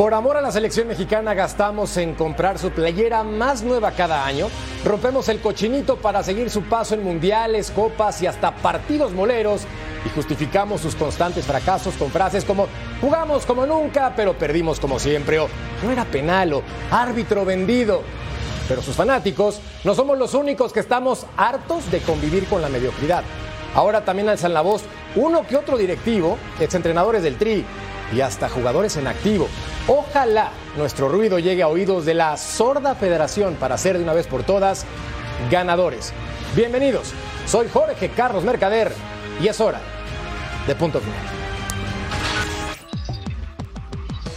Por amor a la selección mexicana gastamos en comprar su playera más nueva cada año, rompemos el cochinito para seguir su paso en mundiales, copas y hasta partidos moleros y justificamos sus constantes fracasos con frases como jugamos como nunca pero perdimos como siempre o no era penal o árbitro vendido. Pero sus fanáticos no somos los únicos que estamos hartos de convivir con la mediocridad. Ahora también alzan la voz uno que otro directivo, exentrenadores del Tri y hasta jugadores en activo. Ojalá nuestro ruido llegue a oídos de la sorda federación para ser de una vez por todas ganadores. Bienvenidos, soy Jorge Carlos Mercader y es hora de punto final.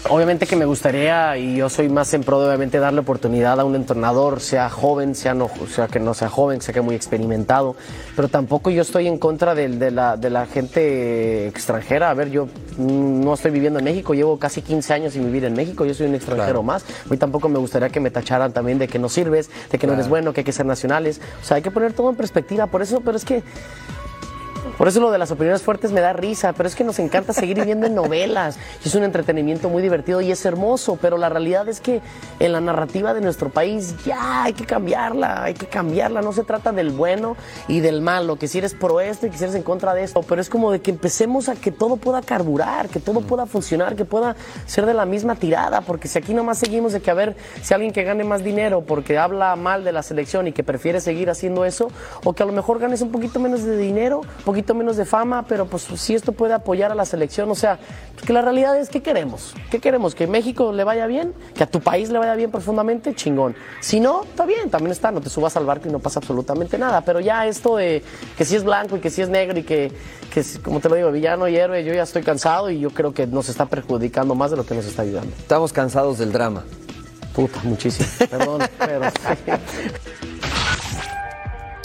Obviamente que me gustaría, y yo soy más en pro de obviamente darle oportunidad a un entrenador, sea joven, sea, no, sea que no sea joven, sea que muy experimentado, pero tampoco yo estoy en contra de, de, la, de la gente extranjera. A ver, yo no estoy viviendo en México, llevo casi 15 años sin vivir en México, yo soy un extranjero claro. más. Mí tampoco me gustaría que me tacharan también de que no sirves, de que claro. no eres bueno, que hay que ser nacionales. O sea, hay que poner todo en perspectiva, por eso, pero es que por eso lo de las opiniones fuertes me da risa, pero es que nos encanta seguir viviendo en novelas. Y es un entretenimiento muy divertido y es hermoso, pero la realidad es que en la narrativa de nuestro país ya hay que cambiarla, hay que cambiarla. No se trata del bueno y del malo, que si eres pro esto y que si eres en contra de esto, pero es como de que empecemos a que todo pueda carburar, que todo pueda funcionar, que pueda ser de la misma tirada, porque si aquí nomás seguimos de que a ver si alguien que gane más dinero porque habla mal de la selección y que prefiere seguir haciendo eso, o que a lo mejor ganes un poquito menos de dinero, un poquito menos de fama, pero pues si esto puede apoyar a la selección, o sea, que la realidad es, ¿qué queremos? ¿Qué queremos? ¿Que México le vaya bien? ¿Que a tu país le vaya bien profundamente? Chingón. Si no, está bien, también está, no te subas al barco y no pasa absolutamente nada, pero ya esto de que si es blanco y que si es negro y que, que como te lo digo, villano y héroe, yo ya estoy cansado y yo creo que nos está perjudicando más de lo que nos está ayudando. Estamos cansados del drama. Puta, muchísimo. Perdón, pero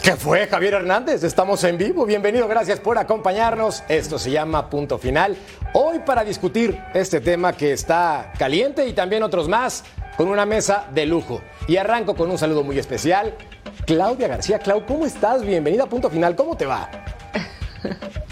¿Qué fue Javier Hernández? Estamos en vivo. Bienvenido, gracias por acompañarnos. Esto se llama Punto Final. Hoy para discutir este tema que está caliente y también otros más con una mesa de lujo. Y arranco con un saludo muy especial. Claudia García. Clau, ¿cómo estás? Bienvenida a Punto Final. ¿Cómo te va?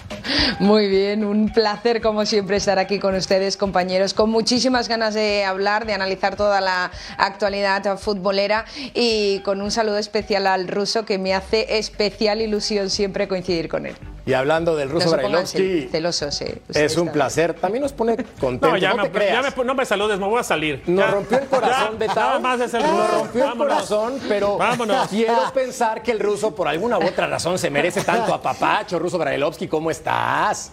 Muy bien, un placer como siempre estar aquí con ustedes, compañeros, con muchísimas ganas de hablar, de analizar toda la actualidad futbolera y con un saludo especial al ruso que me hace especial ilusión siempre coincidir con él. Y hablando del ruso no Brailovsky, celoso, sí. es un placer. También nos pone contentos. No, ya no me, te ya me- no me saludes, me voy a salir. Nos Ya. rompió el corazón Ya, de Nada más es el Nos ruso. rompió el corazón, pero Vámonos. quiero pensar que el ruso, por alguna u otra razón, se merece tanto a papacho. Ruso Brailovsky, ¿cómo estás?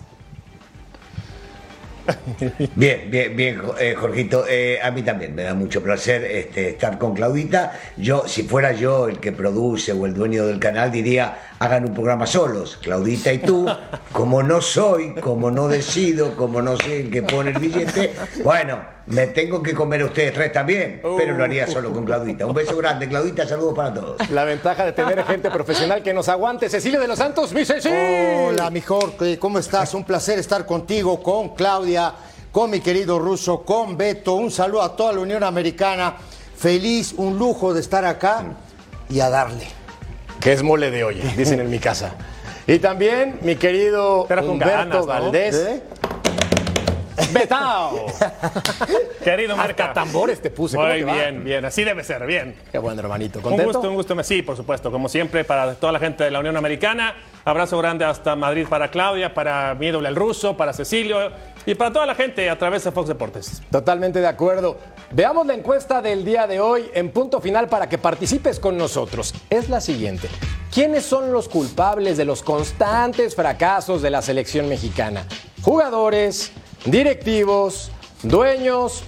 Bien, bien, bien, eh, Jorgito. Eh, a mí también me da mucho placer este, estar con Claudita. Yo, si fuera yo el que produce o el dueño del canal, diría hagan un programa solos, Claudita y tú. Como no soy, como no decido, como no sé en qué pone el billete, bueno, me tengo que comer a ustedes tres también, pero lo haría solo con Claudita. Un beso grande, Claudita, saludos para todos. La ventaja de tener gente profesional que nos aguante. Cecilia de los Santos, mi Ceci. Hola, mi Jorge, ¿cómo estás? Un placer estar contigo, con Claudia, con mi querido ruso, con Beto. Un saludo a toda la Unión Americana. Feliz, un lujo de estar acá y a darle. Que es mole de olla, dicen en mi casa. Y también mi querido Pero con Humberto ganas, ¿no? Valdés. ¿Eh? ¡Betao! Querido Marca. Hasta tambores te puse. ¿cómo Muy te va? bien, bien. Así debe ser, bien. Qué bueno, hermanito. Un ¿Contento? gusto, un gusto. Sí, por supuesto. Como siempre, para toda la gente de la Unión Americana. Abrazo grande hasta Madrid para Claudia, para mi ídolo el ruso, para Cecilio y para toda la gente a través de Fox Deportes. Totalmente de acuerdo. Veamos la encuesta del día de hoy en punto final para que participes con nosotros. Es la siguiente. ¿Quiénes son los culpables de los constantes fracasos de la selección mexicana? Jugadores, directivos, dueños,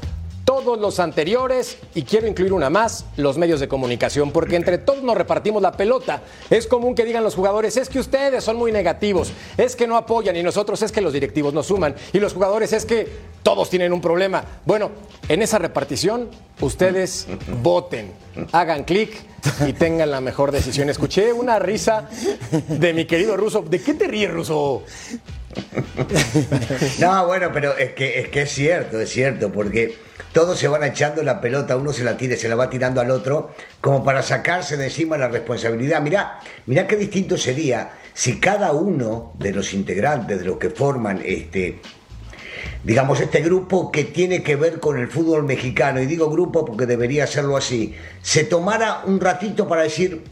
todos los anteriores y quiero incluir una más, los medios de comunicación, porque entre todos nos repartimos la pelota. Es común que digan los jugadores, es que ustedes son muy negativos, es que no apoyan y nosotros es que los directivos nos suman y los jugadores es que todos tienen un problema. Bueno, en esa repartición ustedes voten, hagan clic y tengan la mejor decisión. Escuché una risa de mi querido Ruso. ¿De qué te ríes, Ruso? No, bueno, pero es que, es cierto, es cierto, porque todos se van echando la pelota, uno se la tira se la va tirando al otro, como para sacarse de encima la responsabilidad. Mirá, mirá qué distinto sería si cada uno de los integrantes, de los que forman este, digamos, este grupo que tiene que ver con el fútbol mexicano, y digo grupo porque debería serlo así, se tomara un ratito para decir,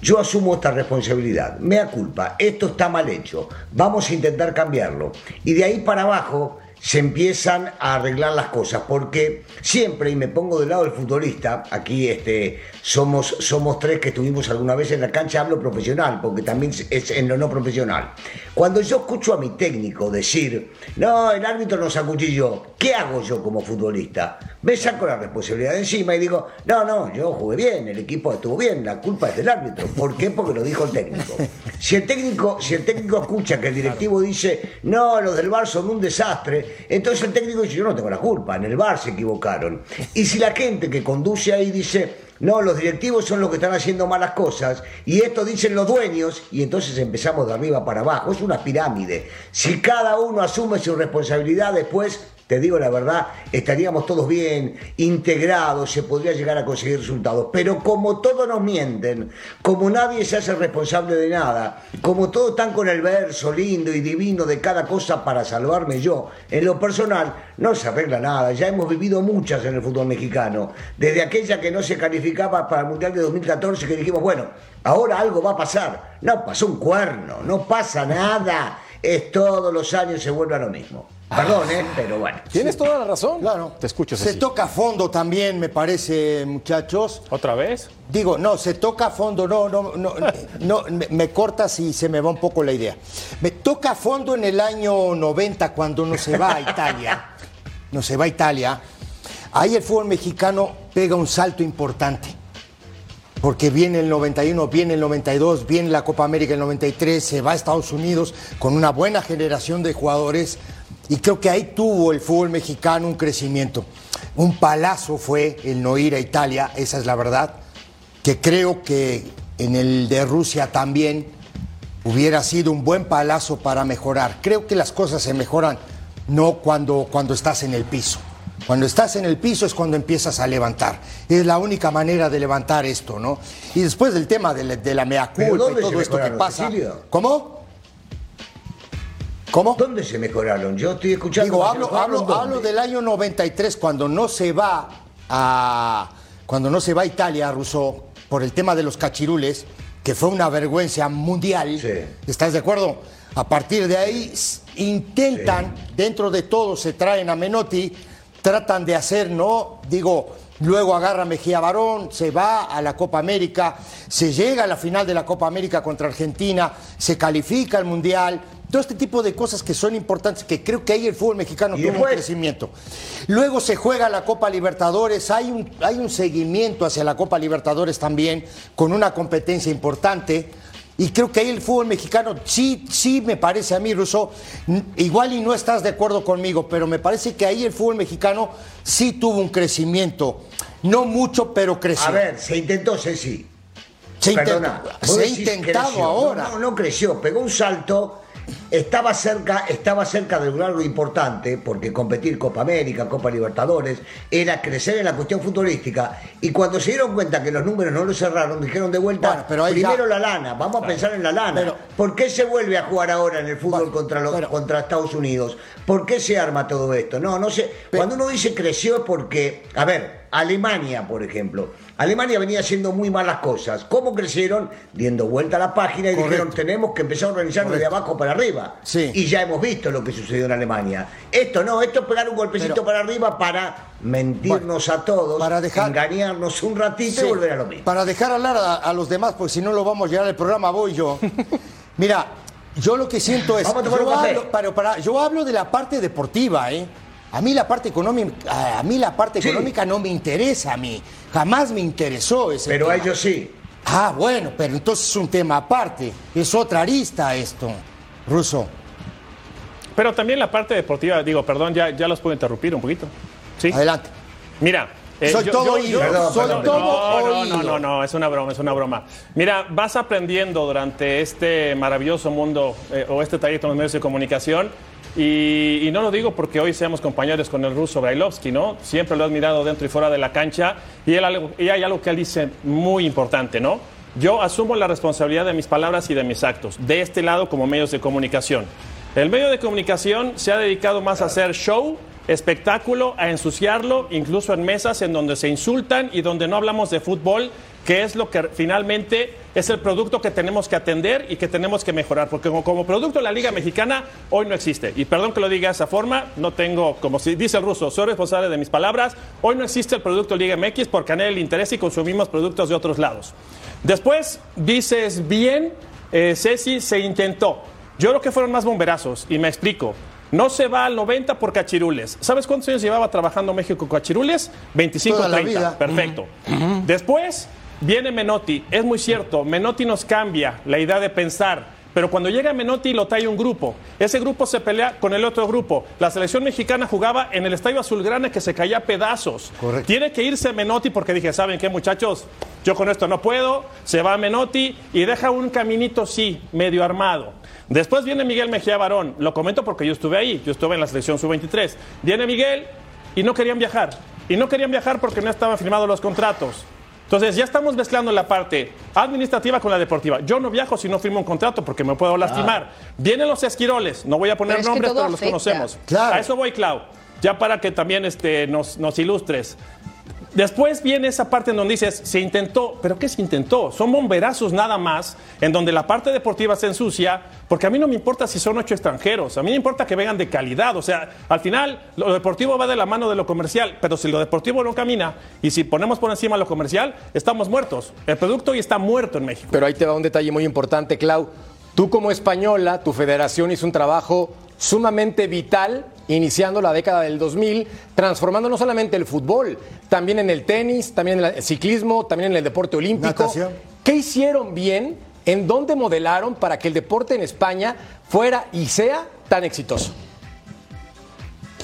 yo asumo esta responsabilidad, mea culpa, esto está mal hecho, vamos a intentar cambiarlo. Y de ahí para abajo se empiezan a arreglar las cosas, porque siempre, y me pongo del lado del futbolista, aquí este, somos, somos tres que estuvimos alguna vez en la cancha, hablo profesional, porque también es en lo no profesional. Cuando yo escucho a mi técnico decir, no, el árbitro nos acuchilló, ¿qué hago yo como futbolista? Me saco la responsabilidad de encima y digo, no, no, yo jugué bien, el equipo estuvo bien, la culpa es del árbitro. ¿Por qué? Porque lo dijo el técnico. Si el técnico, si el técnico escucha que el directivo dice, no, los del bar son un desastre, entonces el técnico dice, yo no tengo la culpa, en el bar se equivocaron. Y si la gente que conduce ahí dice, no, los directivos son los que están haciendo malas cosas y esto dicen los dueños y entonces empezamos de arriba para abajo. Es una pirámide. Si cada uno asume su responsabilidad, después te digo la verdad, estaríamos todos bien, integrados, se podría llegar a conseguir resultados. Pero como todos nos mienten, como nadie se hace responsable de nada, como todos están con el verso lindo y divino de cada cosa para salvarme yo, en lo personal no se arregla nada. Ya hemos vivido muchas en el fútbol mexicano, desde aquella que no se calificaba para el Mundial de 2014, que dijimos, bueno, ahora algo va a pasar. No pasó un cuerno, no pasa nada. Es todos los años se vuelve a lo mismo. Perdón, ¿eh? pero bueno. Tienes toda la razón. Claro. Te escucho, Se toca a fondo también, me parece, muchachos. ¿Otra vez? Digo, no, se toca a fondo, no, no, no, no me, me cortas y se me va un poco la idea. Me toca a fondo en el año 90 cuando no se va a Italia. No se va a Italia. Ahí el fútbol mexicano pega un salto importante. Porque viene el 91, viene el 92, viene la Copa América el 93, se va a Estados Unidos con una buena generación de jugadores y creo que ahí tuvo el fútbol mexicano un crecimiento. Un palazo fue el no ir a Italia, esa es la verdad, que creo que en el de Rusia también hubiera sido un buen palazo para mejorar. Creo que las cosas se mejoran no cuando, cuando estás en el piso. Cuando estás en el piso es cuando empiezas a levantar. Es la única manera de levantar esto, ¿no? Y después del tema de la, de la mea ¿Pero culpa y todo esto que pasa. Cecilio? ¿Cómo? ¿Cómo? ¿Dónde se mejoraron? Yo estoy escuchando. Digo, hablo, del año 93, cuando no se va a. Cuando no se va a Italia, Rousseau, por el tema de los cachirules, que fue una vergüenza mundial. Sí. ¿Estás de acuerdo? A partir de ahí intentan, dentro de todo, se traen a Menotti, tratan de hacer, ¿no? Digo, luego agarra Mejía Barón, se va a la Copa América, se llega a la final de la Copa América contra Argentina, se califica al Mundial. Todo este tipo de cosas que son importantes, que creo que ahí el fútbol mexicano ¿Y tuvo un crecimiento. Luego se juega la Copa Libertadores, hay un, hay un seguimiento hacia la Copa Libertadores también, con una competencia importante. Y creo que ahí el fútbol mexicano, sí, sí me parece a mí, Russo, igual y no estás de acuerdo conmigo, pero me parece que ahí el fútbol mexicano sí tuvo un crecimiento. No mucho, pero creció. A ver, se intentó, Ceci. se, Perdona, se ha intentado creció. ahora. No, no, no creció, pegó un salto. Estaba cerca, estaba cerca de lograr algo importante, porque competir Copa América, Copa Libertadores, era crecer en la cuestión futbolística. Y cuando se dieron cuenta que los números no lo cerraron, dijeron de vuelta, Bueno, pero ahí ya- primero la lana, vamos a pensar en la lana. Pero- ¿Por qué se vuelve a jugar ahora en el fútbol Bueno, contra, los, pero- contra Estados Unidos? ¿Por qué se arma todo esto? No, no sé. Cuando uno dice creció es porque, a ver, Alemania, por ejemplo. Alemania venía haciendo muy malas cosas. ¿Cómo crecieron? Diendo vuelta a la página y Correcto. dijeron, tenemos que empezar a organizarnos de abajo para arriba. Sí. Y ya hemos visto lo que sucedió en Alemania. Esto no, esto es pegar un golpecito Pero- para arriba para mentirnos a todos, para dejar- engañarnos un ratito Sí, y volver a lo mismo. Para dejar hablar a, a los demás, porque si no lo vamos a llevar al programa, voy yo. Mira, yo lo que siento es. Vamos a tomar yo, un café. hablo, para, yo hablo de la parte deportiva, ¿eh? A mí la parte económica, a mí la parte Sí. económica no me interesa a mí. Jamás me interesó ese Pero a tema. ellos sí. Ah, bueno, pero entonces es un tema aparte. Es otra arista esto, Ruso. Pero también la parte deportiva, digo, perdón, ya, ya los puedo interrumpir un poquito. ¿Sí? Adelante. Mira. eh, Soy todo oído, Perdón, soy perdón. todo no, no, oído. no, no, no, es una broma, es una broma. Mira, vas aprendiendo durante este maravilloso mundo eh, o este trayecto en los medios de comunicación y, no lo digo porque hoy seamos compañeros con el ruso Brailovsky, ¿no? Siempre lo he admirado dentro y fuera de la cancha y, él, y hay algo que él dice muy importante, ¿no? Yo asumo la responsabilidad de mis palabras y de mis actos, de este lado como medios de comunicación. El medio de comunicación se ha dedicado más a hacer show, espectáculo, a ensuciarlo, incluso en mesas en donde se insultan y donde no hablamos de fútbol, que es lo que finalmente es el producto que tenemos que atender y que tenemos que mejorar, porque como, como producto la Liga Mexicana hoy no existe. Y perdón que lo diga de esa forma, no tengo, como si dice el ruso, soy responsable de mis palabras, hoy no existe el producto Liga MX porque a nadie le interesa y consumimos productos de otros lados. Después dices bien, eh, Ceci, se intentó. Yo creo que fueron más bomberazos y me explico. No se va al 90 por cachirules. ¿Sabes cuántos años llevaba trabajando México con cachirules? 25, Toda la 30. vida. Perfecto. Después viene Menotti. Es muy cierto, Menotti nos cambia la idea de pensar. Pero cuando llega Menotti lo trae un grupo. Ese grupo se pelea con el otro grupo. La selección mexicana jugaba en el Estadio Azulgrana que se caía a pedazos. Correcto. Tiene que irse Menotti porque dije, ¿saben qué muchachos? Yo con esto no puedo. Se va Menotti y deja un caminito, sí, medio armado. Después viene Miguel Mejía Barón. Lo comento porque yo estuve ahí. Yo estuve en la selección sub-23. Viene Miguel y no querían viajar. Y no querían viajar porque no estaban firmados los contratos. Entonces ya estamos mezclando la parte administrativa con la deportiva. Yo no viajo si no firmo un contrato porque me puedo lastimar. Vienen los esquiroles, no voy a poner Pero es que nombres, pero los conocemos. Claro. A eso voy, Clau. Ya para que también este, nos, nos ilustres. Después viene esa parte en donde dices, se intentó, pero ¿qué se intentó? Son bomberazos nada más, en donde la parte deportiva se ensucia, porque a mí no me importa si son ocho extranjeros, a mí me importa que vengan de calidad, o sea, al final lo deportivo va de la mano de lo comercial, pero si lo deportivo no camina y si ponemos por encima lo comercial, estamos muertos. El producto hoy está muerto en México. Pero ahí te va un detalle muy importante, Clau. Tú como española, tu federación hizo un trabajo sumamente vital iniciando la década del 2000, transformando no solamente el fútbol, también en el tenis, también en el ciclismo, también en el deporte olímpico. Natación. ¿Qué hicieron bien? ¿En dónde modelaron para que el deporte en España fuera y sea tan exitoso?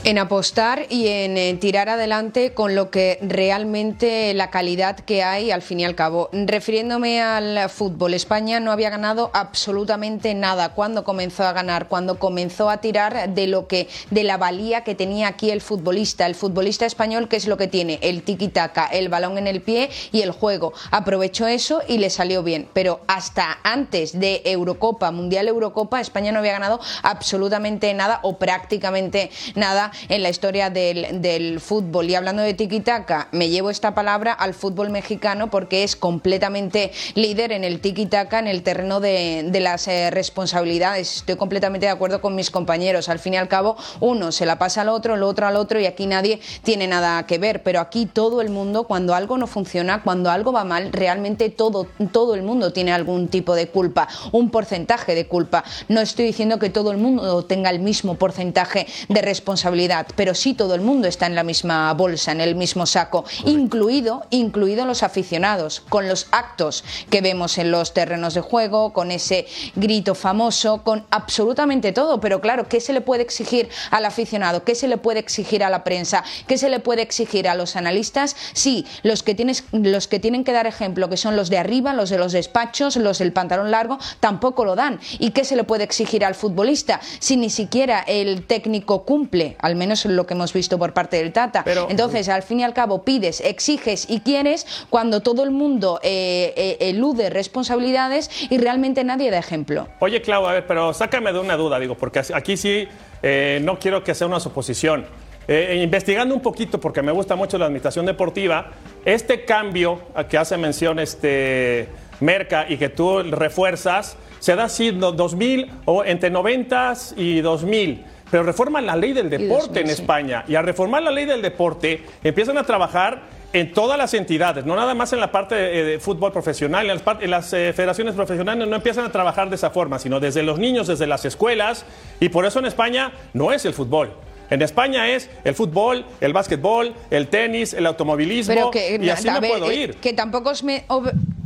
En apostar y en eh, tirar adelante con lo que realmente la calidad que hay al fin y al cabo. Refiriéndome al fútbol, España no había ganado absolutamente nada. Cuando comenzó a ganar, cuando comenzó a tirar de lo que de la valía que tenía aquí el futbolista, el futbolista español que es lo que tiene, el tiki-taka, el balón en el pie y el juego. Aprovechó eso y le salió bien, pero hasta antes de Eurocopa, Mundial Eurocopa, España no había ganado absolutamente nada o prácticamente nada en la historia del, del fútbol. Y hablando de tiki-taka, me llevo esta palabra al fútbol mexicano porque es completamente líder en el tiki-taka, en el terreno de, de las eh, responsabilidades. Estoy completamente de acuerdo con mis compañeros. Al fin y al cabo, uno se la pasa al otro, el otro al otro y aquí nadie tiene nada que ver. Pero aquí todo el mundo, cuando algo no funciona, cuando algo va mal, realmente todo, todo el mundo tiene algún tipo de culpa, un porcentaje de culpa. No estoy diciendo que todo el mundo tenga el mismo porcentaje de responsabilidad, pero sí todo el mundo está en la misma bolsa, en el mismo saco, incluido, incluido los aficionados, con los actos que vemos en los terrenos de juego, con ese grito famoso, con absolutamente todo. Pero claro, ¿qué se le puede exigir al aficionado? ¿Qué se le puede exigir a la prensa? ¿Qué se le puede exigir a los analistas? Sí, los que, tienes, los que tienen que dar ejemplo, que son los de arriba, los de los despachos, los del pantalón largo, tampoco lo dan. ¿Y qué se le puede exigir al futbolista si ni siquiera el técnico cumple? Al menos lo que hemos visto por parte del Tata. Pero- Entonces, al fin y al cabo, pides, exiges y quieres cuando todo el mundo eh, eh, elude responsabilidades y realmente nadie da ejemplo. Oye, Clau, a ver, pero sácame de una duda, digo, porque aquí sí eh, no quiero que sea una suposición. Eh, investigando un poquito, porque me gusta mucho la administración deportiva, este cambio a que hace mención este Merca y que tú refuerzas, se da así no, 2000 o entre 90 y 2000. Pero reforman la ley del deporte 2000, en. España. Y al reformar la ley del deporte, empiezan a trabajar en todas las entidades, no nada más en la parte eh, de fútbol profesional, en las, par- en las, eh, federaciones profesionales no empiezan a trabajar de esa forma, sino desde los niños, desde las escuelas, y por eso en España no es el fútbol. En España es el fútbol, el básquetbol, el tenis, el automovilismo, Pero que, y así me ver, puedo eh, ir. que tampoco os me-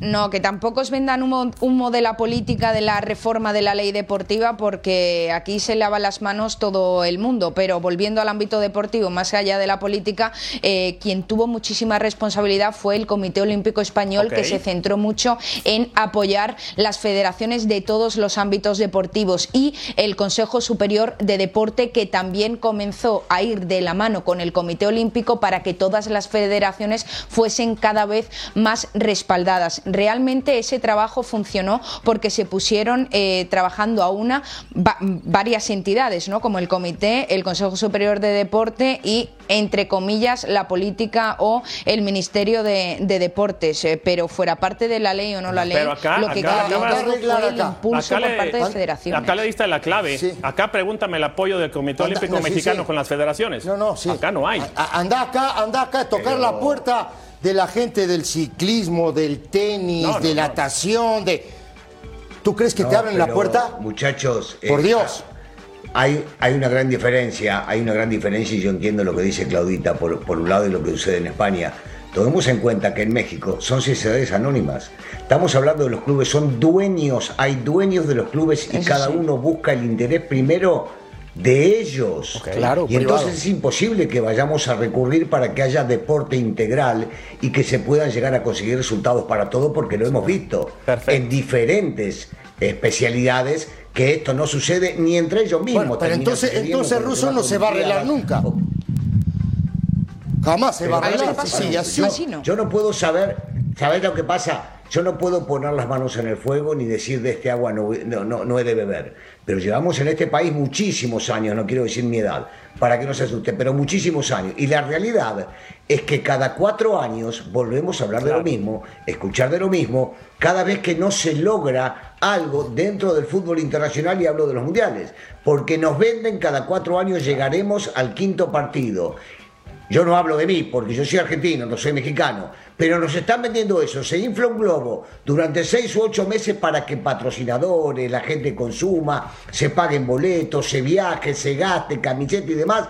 no, que tampoco os vendan humo, humo de la política de la reforma de la ley deportiva, porque aquí se lava las manos todo el mundo. Pero volviendo al ámbito deportivo, más allá de la política, eh, quien tuvo muchísima responsabilidad fue el Comité Olímpico Español, que se centró mucho en apoyar las federaciones de todos los ámbitos deportivos y el Consejo Superior de Deporte, que también comenzó a ir de la mano con el Comité Olímpico para que todas las federaciones fuesen cada vez más respaldadas. realmente ese trabajo funcionó porque se pusieron eh, trabajando a una varias entidades, ¿no? como el Comité, el Consejo Superior de Deporte y, entre comillas, la política o el Ministerio de, Deportes. Eh, pero fuera parte de la ley o no la ley, lo que acá, fue el impulso por parte de federaciones. Acá le diste la clave. Acá pregúntame el apoyo del Comité Olímpico Mexicano con las federaciones. No, no, sí. Acá no hay. anda acá, anda acá a tocar la puerta de la gente del ciclismo, del tenis, de la natación, de... ¿Tú crees que te abren la puerta? Muchachos... Por eh, Dios. Hay, hay, una gran diferencia, hay una gran diferencia y yo entiendo lo que dice Claudita por, por un lado y lo que sucede en España. Tomemos en cuenta que en México son sociedades anónimas. Estamos hablando de los clubes, son dueños, hay dueños de los clubes y cada uno busca el interés primero de ellos. Claro, y entonces es imposible que vayamos a recurrir para que haya deporte integral y que se puedan llegar a conseguir resultados para todo, porque lo hemos visto en diferentes especialidades que esto no sucede ni entre ellos mismos. pero entonces, entonces Russo no se va a arreglar nunca. Jamás se va a arreglar. yo, no puedo saber, ¿sabes lo que pasa? Yo no puedo poner las manos en el fuego ni decir de este agua no, no, no, he de beber. Pero llevamos en este país muchísimos años, no quiero decir mi edad, para que no se asuste, pero muchísimos años. Y la realidad es que cada cuatro años volvemos a hablar de lo mismo, escuchar de lo mismo, cada vez que no se logra algo dentro del fútbol internacional y hablo de los mundiales. Porque nos venden cada cuatro años llegaremos al quinto partido. Yo no hablo de mí porque yo soy argentino, no soy mexicano pero nos están vendiendo eso. Se infla un globo durante seis u ocho meses para que patrocinadores, la gente consuma, se paguen boletos, se viaje, se gaste, camiseta y demás.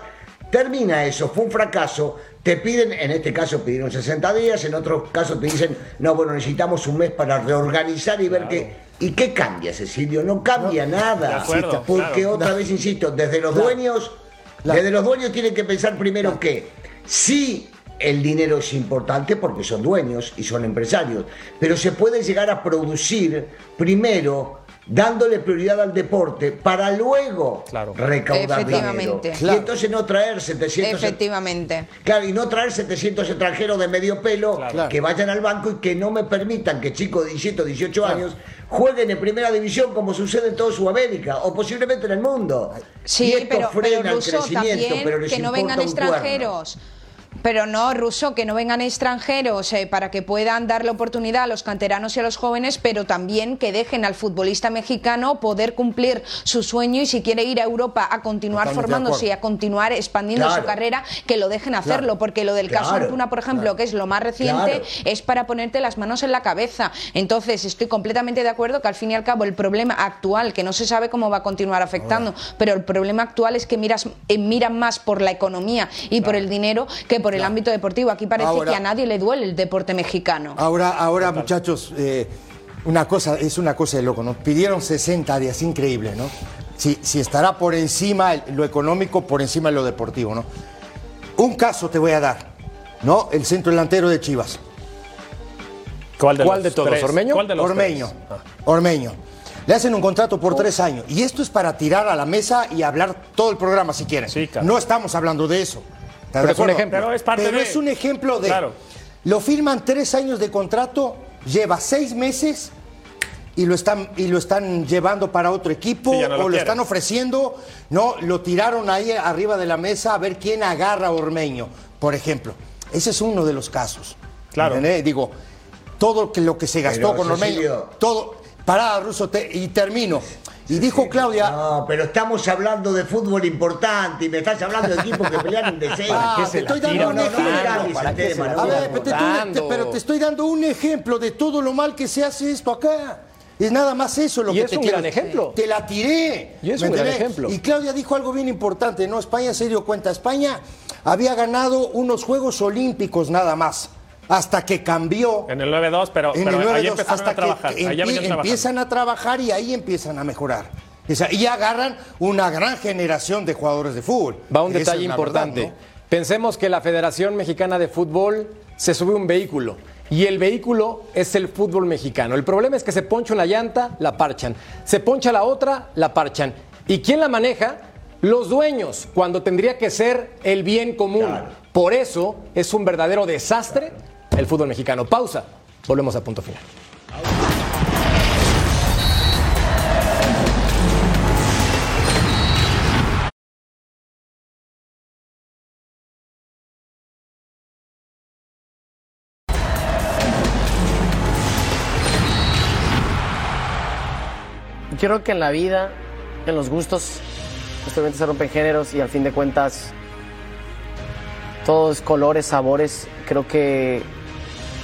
Termina eso, fue un fracaso. Te piden, en este caso pidieron 60 días, en otros casos te dicen, no, bueno, necesitamos un mes para reorganizar y ver qué. ¿Y qué cambia, Cecilio? No cambia nada. porque otra vez, insisto, desde los dueños, desde los dueños tienen que pensar primero que si el dinero es importante porque son dueños y son empresarios, pero se puede llegar a producir primero dándole prioridad al deporte para luego recaudar dinero. Y entonces no traer 700 Efectivamente. Claro, y no traer 700 extranjeros de medio pelo que vayan al banco y que no me permitan que chicos de 17 o 18 años jueguen en primera división como sucede en toda Sudamérica o posiblemente en el mundo. Sí, pero, frena el crecimiento, pero que no vengan extranjeros. Pero no, Ruso, que no vengan extranjeros eh, para que puedan darle oportunidad a los canteranos y a los jóvenes, pero también que dejen al futbolista mexicano poder cumplir su sueño y si quiere ir a Europa a continuar formándose y a continuar expandiendo su carrera, que lo dejen hacerlo, porque lo del caso Antuna, por ejemplo, que es lo más reciente, es para ponerte las manos en la cabeza. Entonces, estoy completamente de acuerdo que al fin y al cabo el problema actual, que no se sabe cómo va a continuar afectando, pero el problema actual es que miras, eh, miran más por la economía y por el dinero que por el ámbito deportivo. Aquí parece que a nadie le duele el deporte mexicano. Ahora, ahora muchachos, eh, una cosa, es una cosa de loco, ¿no? Pidieron 60 días, increíble, ¿no? Si, si estará por encima lo económico, por encima de lo deportivo, ¿no? Un caso te voy a dar, ¿no? El centro delantero de Chivas. ¿Cuál de, todos? ¿Ormeño? ¿Cuál de Ormeño. Ah. Ormeño. Le hacen un contrato por tres años. Y esto es para tirar a la mesa y hablar todo el programa si quieren. No estamos hablando de eso. Pero es un ejemplo. Pero es, un ejemplo de. Claro. Lo firman tres años de contrato, lleva seis meses y lo están, y lo están llevando para otro equipo o lo, están ofreciendo. No, lo tiraron ahí arriba de la mesa a ver quién agarra a Ormeño, por ejemplo. Ese es uno de los casos. Claro. Digo, todo lo que se gastó con Ormeño, todo. Parada, Ruso, y termino. Y dijo Claudia. No, pero estamos hablando de fútbol importante y me estás hablando de equipos que pelean en deseo. Ah, te estoy dando un ejemplo. A ver, pero te estoy dando un ejemplo de todo lo mal que se hace esto acá. Es nada más eso lo y que es te un gran ejemplo. Te la tiré. Y es un gran ejemplo. Y Claudia dijo algo bien importante, ¿no? España se dio cuenta. España había ganado unos Juegos Olímpicos nada más hasta que cambió. En el 9-2, pero, ahí empezaron a trabajar. empiezan a trabajar y ahí empiezan a mejorar. Y agarran una gran generación de jugadores de fútbol. Va un detalle importante. Pensemos que la Federación Mexicana de Fútbol se sube un vehículo. Y el vehículo es el fútbol mexicano. El problema es que se poncha una llanta, la parchan. Se poncha la otra, la parchan. ¿Y quién la maneja? Los dueños, cuando tendría que ser el bien común. Por eso es un verdadero desastre el fútbol mexicano. Pausa, volvemos a punto final. Yo creo que en la vida, en los gustos, justamente se rompen géneros y al fin de cuentas todos colores, sabores. Creo que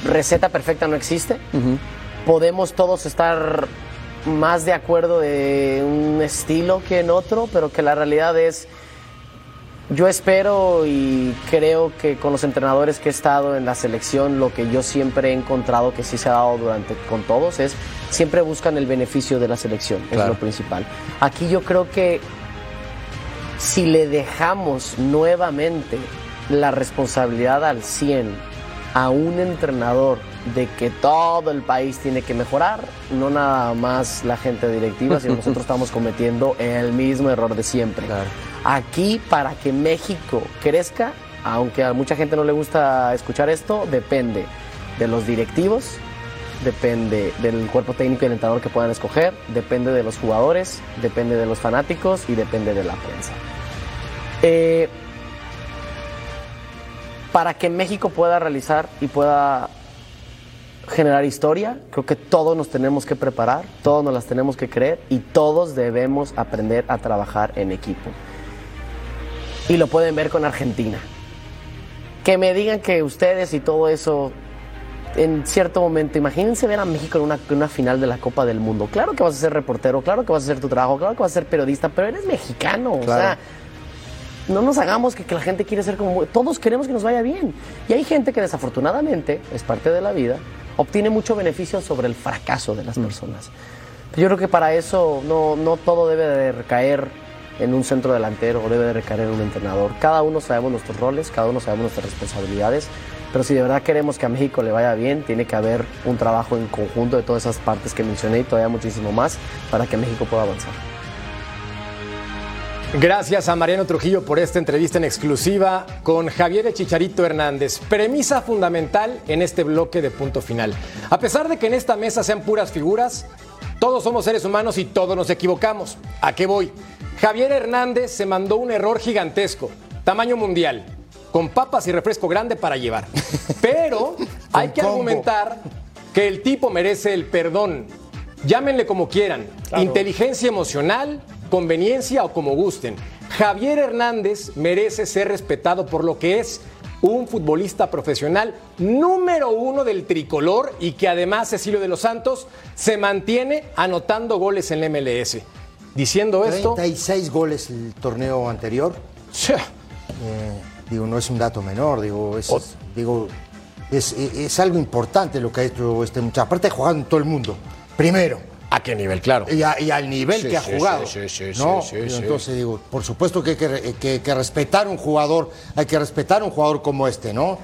receta perfecta no existe. Podemos todos estar más de acuerdo de un estilo que en otro, pero que la realidad es, yo espero y creo que con los entrenadores que he estado en la selección, lo que yo siempre he encontrado que sí se ha dado durante con todos es, siempre buscan el beneficio de la selección, es lo principal. Aquí yo creo que si le dejamos nuevamente la responsabilidad al 100 a un entrenador de que todo el país tiene que mejorar, no nada más la gente directiva, sino nosotros estamos cometiendo el mismo error de siempre. Aquí, para que México crezca, aunque a mucha gente no le gusta escuchar esto, depende de los directivos, depende del cuerpo técnico y el entrenador que puedan escoger, depende de los jugadores, depende de los fanáticos y depende de la prensa. Eh, para que México pueda realizar y pueda generar historia, creo que todos nos tenemos que preparar, todos nos las tenemos que creer y todos debemos aprender a trabajar en equipo. Y lo pueden ver con Argentina. Que me digan que ustedes y todo eso, en cierto momento, imagínense ver a México en una, una final de la Copa del Mundo. Claro que vas a ser reportero, claro que vas a hacer tu trabajo, claro que vas a ser periodista, pero eres mexicano. O sea, no nos hagamos que, que, la gente quiere ser como... Todos queremos que nos vaya bien. Y hay gente que desafortunadamente, es parte de la vida, obtiene mucho beneficio sobre el fracaso de las personas. Yo creo que para eso no, no todo debe de recaer en un centro delantero o debe de recaer en un entrenador. Cada uno sabemos nuestros roles, cada uno sabemos nuestras responsabilidades, pero si de verdad queremos que a México le vaya bien, tiene que haber un trabajo en conjunto de todas esas partes que mencioné y todavía muchísimo más para que México pueda avanzar. Gracias a Mariano Trujillo por esta entrevista en exclusiva con Javier Chicharito Hernández. Premisa fundamental en este bloque de punto final. A pesar de que en esta mesa sean puras figuras, todos somos seres humanos y todos nos equivocamos. ¿A qué voy? Javier Hernández se mandó un error gigantesco, tamaño mundial, con papas y refresco grande para llevar. Pero hay que argumentar que el tipo merece el perdón. Llámenle como quieran. Claro. Inteligencia emocional, conveniencia o como gusten. Javier Hernández merece ser respetado por lo que es un futbolista profesional número uno del tricolor y que además Cecilio de los Santos se mantiene anotando goles en la MLS. Diciendo esto. 36 goles el torneo anterior. Sí. Eh, digo, no es un dato menor, digo, es, digo, es, es algo importante lo que ha hecho este muchacho. Aparte de jugar en todo el mundo. Primero. ¿A qué nivel? Claro. Y, a- y al nivel Sí, que ha sí, jugado. sí, sí, sí, ¿no? sí, Digo, sí. Entonces digo, por supuesto que hay que, que- que respetar un jugador, hay que respetar un jugador como este, ¿no?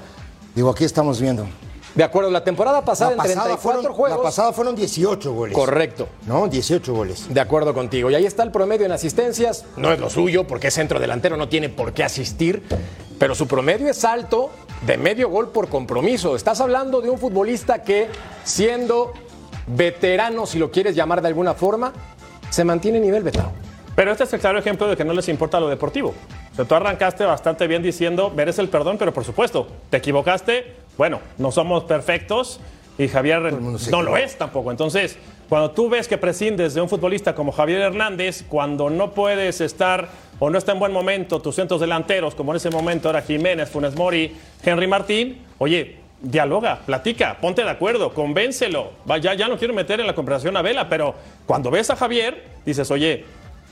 Digo, aquí estamos viendo. De acuerdo, la temporada pasada La en pasada, 34 fueron, juegos. la pasada fueron 18 goles. Correcto. ¿No? 18 goles. De acuerdo contigo. Y ahí está el promedio en asistencias. No es lo suyo porque es centro delantero, no tiene por qué asistir. Pero su promedio es alto de medio gol por compromiso. Estás hablando de un futbolista que, siendo veterano, si lo quieres llamar de alguna forma, se mantiene a nivel veterano. Pero este es el claro ejemplo de que no les importa lo deportivo. O sea, tú arrancaste bastante bien diciendo, mereces el perdón, pero por supuesto, te equivocaste. Bueno, no somos perfectos y Javier no lo es tampoco. Entonces, cuando tú ves que prescindes de un futbolista como Javier Hernández, cuando no puedes estar o no está en buen momento tus centros delanteros, como en ese momento era Jiménez, Funes Mori, Henry Martín, oye, dialoga, platica, ponte de acuerdo, convéncelo. Va, ya, ya no quiero meter en la conversación a Vela, pero cuando ves a Javier, dices, oye,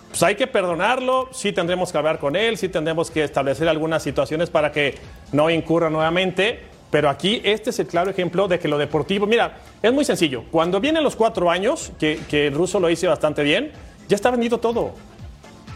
pues hay que perdonarlo, sí tendremos que hablar con él, sí tendremos que establecer algunas situaciones para que no incurra nuevamente. Pero aquí este es el claro ejemplo de que lo deportivo, mira, es muy sencillo. Cuando vienen los cuatro años, que, que el ruso lo hizo bastante bien, ya está vendido todo.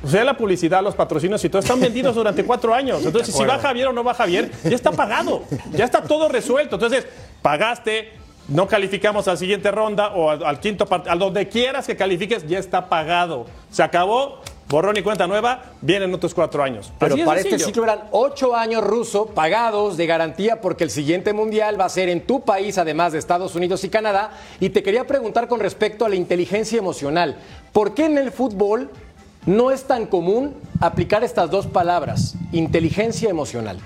O sea, la publicidad, los patrocinios y todo están vendidos durante cuatro años. Entonces, si va Javier o no va Javier, ya está pagado. Ya está todo resuelto. Entonces, pagaste, no calificamos a la siguiente ronda o al, al quinto partido, a donde quieras que califiques, ya está pagado. Se acabó, borrón y cuenta nueva, vienen otros cuatro años. Pero de para este sencillo. ciclo eran ocho años ruso pagados de garantía porque el siguiente mundial va a ser en tu país, además de Estados Unidos y Canadá. Y te quería preguntar con respecto a la inteligencia emocional. ¿Por qué en el fútbol no es tan común aplicar estas dos palabras, inteligencia emocional?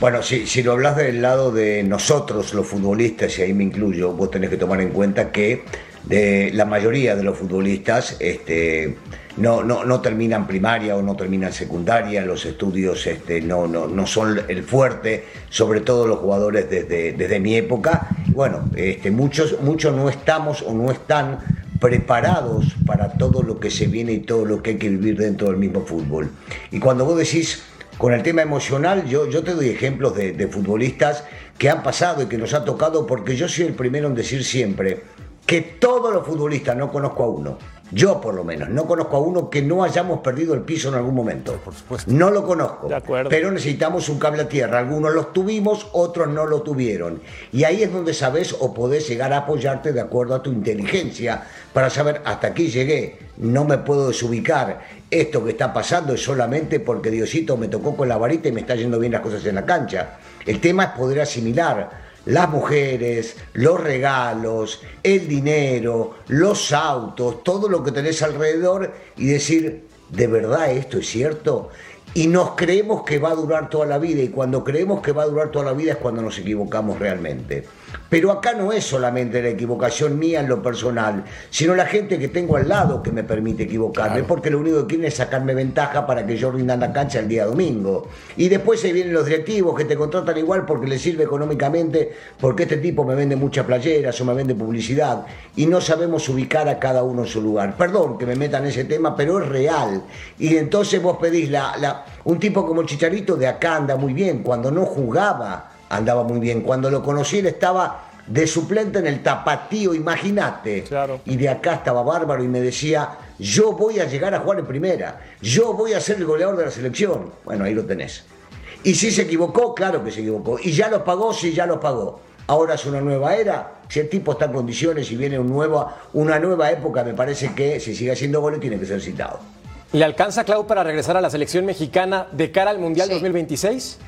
Bueno, si, si lo hablas del lado de nosotros, los futbolistas, y ahí me incluyo, vos tenés que tomar en cuenta que la mayoría de los futbolistas este, no, no, no terminan primaria o no terminan secundaria, los estudios este, no, no, no son el fuerte, sobre todo los jugadores desde, desde mi época. Bueno, este, muchos, muchos no estamos o no están preparados para todo lo que se viene y todo lo que hay que vivir dentro del mismo fútbol. Y cuando vos decís con el tema emocional, yo, yo te doy ejemplos de, futbolistas que han pasado y que nos ha tocado, porque yo soy el primero en decir siempre que todos los futbolistas, no conozco a uno, yo por lo menos, no conozco a uno que no hayamos perdido el piso en algún momento. Por supuesto. No lo conozco. De acuerdo. Pero necesitamos un cable a tierra. Algunos los tuvimos, otros no lo tuvieron. Y ahí es donde sabes o podés llegar a apoyarte de acuerdo a tu inteligencia para saber hasta aquí llegué, no me puedo desubicar. Esto que está pasando es solamente porque Diosito me tocó con la varita y me está yendo bien las cosas en la cancha. El tema es poder asimilar las mujeres, los regalos, el dinero, los autos, todo lo que tenés alrededor y decir, ¿de verdad esto es cierto? Y nos creemos que va a durar toda la vida y cuando creemos que va a durar toda la vida es cuando nos equivocamos realmente. Pero acá no es solamente la equivocación mía en lo personal, sino la gente que tengo al lado que me permite equivocarme, porque lo único que quieren es sacarme ventaja para que yo rinda en la cancha el día domingo. Y después se vienen los directivos que te contratan igual porque les sirve económicamente, porque este tipo me vende muchas playeras o me vende publicidad, y no sabemos ubicar a cada uno en su lugar. Perdón que me metan en ese tema, pero es real. Y entonces vos pedís la, la- un tipo como el Chicharito de acá anda muy bien, cuando no jugaba andaba muy bien. Cuando lo conocí él estaba de suplente en el tapatío, imagínate. Claro. Y de acá estaba bárbaro y me decía, yo voy a llegar a jugar en primera, yo voy a ser el goleador de la selección. Bueno, ahí lo tenés. Y si se equivocó, claro que se equivocó. Y ya lo pagó, sí, ya lo pagó. Ahora es una nueva era. Si el tipo está en condiciones y viene un nuevo, una nueva época, me parece que si sigue haciendo goles tiene que ser citado. ¿Le alcanza Clau para regresar a la selección mexicana de cara al Mundial Sí. 2026?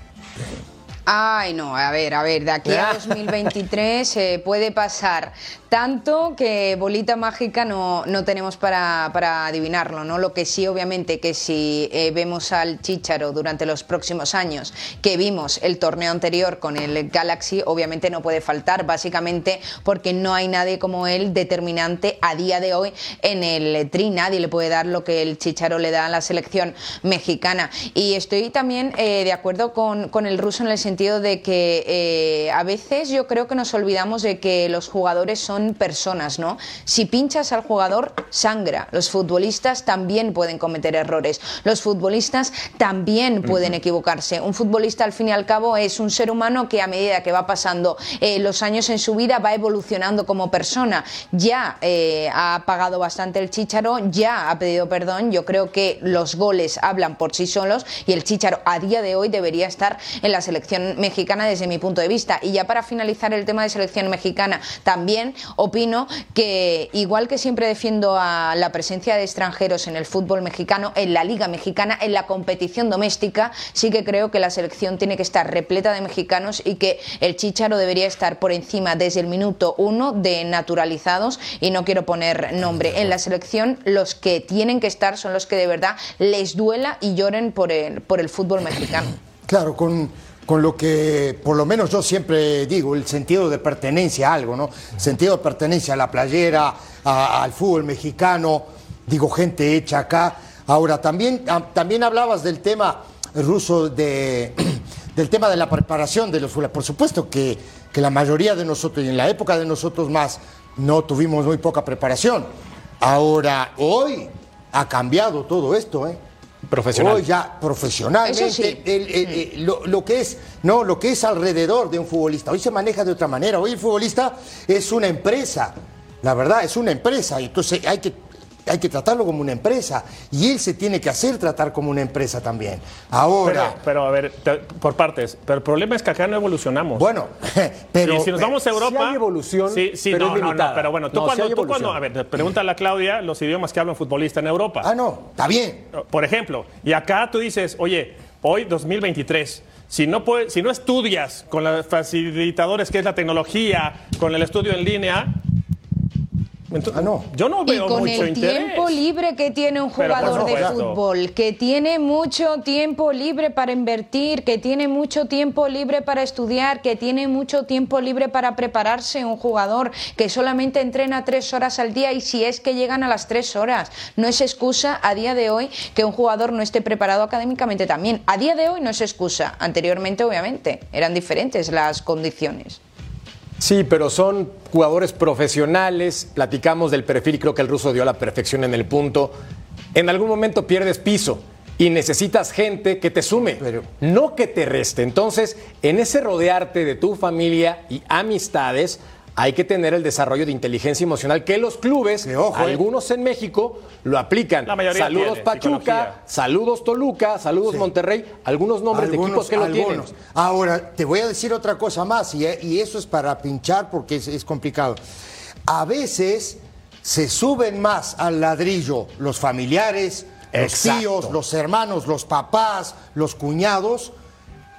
Ay, no, a ver, a ver, de aquí a 2023 eh, puede pasar tanto que bolita mágica no, no tenemos para, para adivinarlo, ¿no? Lo que sí, obviamente, que si eh, vemos al Chicharo durante los próximos años, que vimos el torneo anterior con el Galaxy, obviamente no puede faltar, básicamente porque no hay nadie como él determinante a día de hoy en el Tri, nadie le puede dar lo que el Chicharo le da a la selección mexicana. Y estoy también eh, de acuerdo con, con el ruso en el sentido de que eh, a veces yo creo que nos olvidamos de que los jugadores son personas, ¿no? Si pinchas al jugador, sangra. Los futbolistas también pueden cometer errores. Los futbolistas también pueden equivocarse. Un futbolista, al fin y al cabo, es un ser humano que a medida que va pasando eh, los años en su vida va evolucionando como persona. Ya eh, ha pagado bastante el Chícharo, ya ha pedido perdón. Yo creo que los goles hablan por sí solos y el Chícharo a día de hoy debería estar en la selección mexicana desde mi punto de vista. Y ya para finalizar el tema de selección mexicana, también opino que igual que siempre defiendo a la presencia de extranjeros en el fútbol mexicano, en la liga mexicana, en la competición doméstica, sí que creo que la selección tiene que estar repleta de mexicanos y que el Chícharo debería estar por encima desde el minuto uno de naturalizados y no quiero poner nombre. En la selección los que tienen que estar son los que de verdad les duela y lloren por el, por el fútbol mexicano. Claro, con, con lo que por lo menos yo siempre digo, el sentido de pertenencia a algo, ¿no? Sentido de pertenencia a la playera, al fútbol mexicano, digo, gente hecha acá. Ahora, también, ah, también hablabas del tema ruso, de, del tema de la preparación de los futbolistas. Por supuesto que, que la mayoría de nosotros, y en la época de nosotros más, no tuvimos muy poca preparación. Ahora, hoy ha cambiado todo esto, ¿eh? Profesional. Hoy ya profesionalmente, Eso sí. el- el- el- lo, lo que es, no, lo que es alrededor de un futbolista. Hoy se maneja de otra manera. Hoy el futbolista es una empresa. La verdad, es una empresa. Y entonces hay que, hay que tratarlo como una empresa. Y él se tiene que hacer tratar como una empresa también. Ahora, Pero, pero, a ver, te- por partes. Pero el problema es que acá no evolucionamos. bueno, pero. y si nos vamos a sí Europa. hay evolución, sí, sí, pero no, es no, no, pero bueno, tú, No, cuando, tú cuando. A ver, pregúntale a Claudia los idiomas que habla un futbolista en Europa. Ah, no, está bien. Por ejemplo, y acá tú dices, oye, hoy 2023, si no, puedes, si no estudias con los facilitadores que es la tecnología, con el estudio en línea, Entonces, no. Yo no veo y con mucho el tiempo libre que tiene un jugador de fútbol, que tiene mucho tiempo libre para invertir, que tiene mucho tiempo libre para estudiar, que tiene mucho tiempo libre para prepararse, un jugador que solamente entrena tres horas al día y si es que llegan a las tres horas. No es excusa a día de hoy que un jugador no esté preparado académicamente también. A día de hoy no es excusa. Anteriormente, obviamente, eran diferentes las condiciones. Sí, pero son jugadores profesionales, platicamos del perfil y creo que el ruso dio la perfección en el punto. En algún momento pierdes piso y necesitas gente que te sume, no que te reste. Entonces, en ese rodearte de tu familia y amistades, hay que tener el desarrollo de inteligencia emocional que los clubes, ¿eh? algunos en México, lo aplican. saludos Pachuca, saludos Toluca, saludos Monterrey, algunos nombres de equipos que lo tienen. Ahora, te voy a decir otra cosa más, y, eso es para pinchar porque es, complicado. A veces se suben más al ladrillo los familiares, los tíos, los hermanos, los papás, los cuñados,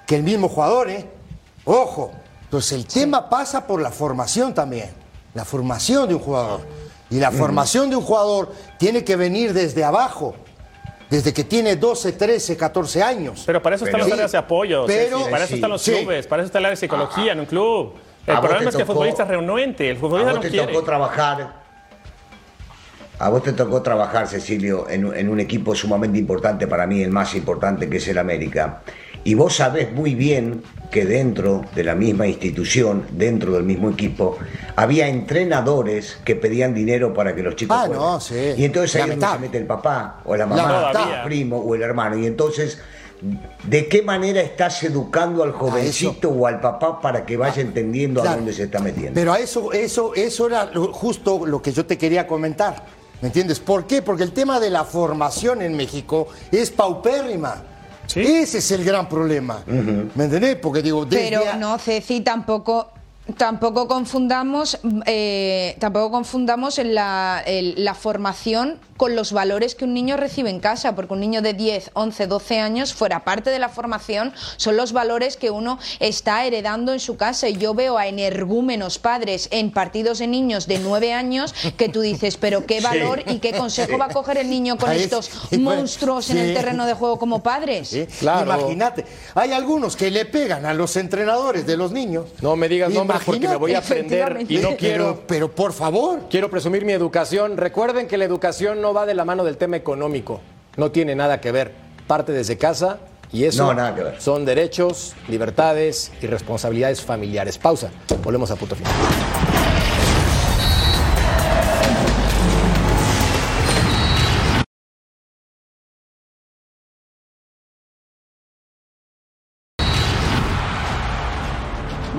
que el mismo jugador, ¿eh? Ojo, entonces el tema pasa por la formación también, la formación de un jugador. Y la formación de un jugador tiene que venir desde abajo, desde que tiene 12, 13, 14 años. Pero para eso están las áreas de apoyo, para eso están los clubes, para eso está la área de psicología en un club. El problema es que el futbolista es renuente, el futbolista a vos no te tocó trabajar, a vos te tocó trabajar, Cecilio, en, en un equipo sumamente importante para mí, el más importante que es el América. Y vos sabés muy bien que dentro de la misma institución, dentro del mismo equipo, había entrenadores que pedían dinero para que los chicos ah, No, sí. Y entonces ahí se mete el papá, o la mamá, o el primo, o el hermano. Y entonces, ¿de qué manera estás educando al jovencito o al papá para que vaya entendiendo a dónde se está metiendo? Pero a eso, eso, eso era justo lo que yo te quería comentar. ¿Me entiendes? ¿Por qué? Porque el tema de la formación en México es paupérrima. Ese es el gran problema. ¿Me entendés? Porque digo, Pero no, Ceci, tampoco Tampoco confundamos, eh, tampoco confundamos la, la, formación con los valores que un niño recibe en casa, porque un niño de 10, 11, 12 años, fuera parte de la formación, son los valores que uno está heredando en su casa. Y yo veo a energúmenos padres en partidos de niños de 9 años que tú dices, pero qué valor y qué consejo va a coger el niño con estos monstruos en el terreno de juego como padres. Imagínate, hay algunos que le pegan a los entrenadores de los niños. No me digas nombres porque me voy a aprender y no quiero. Pero, por favor. Quiero presumir mi educación. Recuerden que la educación no va de la mano del tema económico. No tiene nada que ver. Parte desde casa y eso son derechos, libertades y responsabilidades familiares. Pausa. Volvemos a punto final.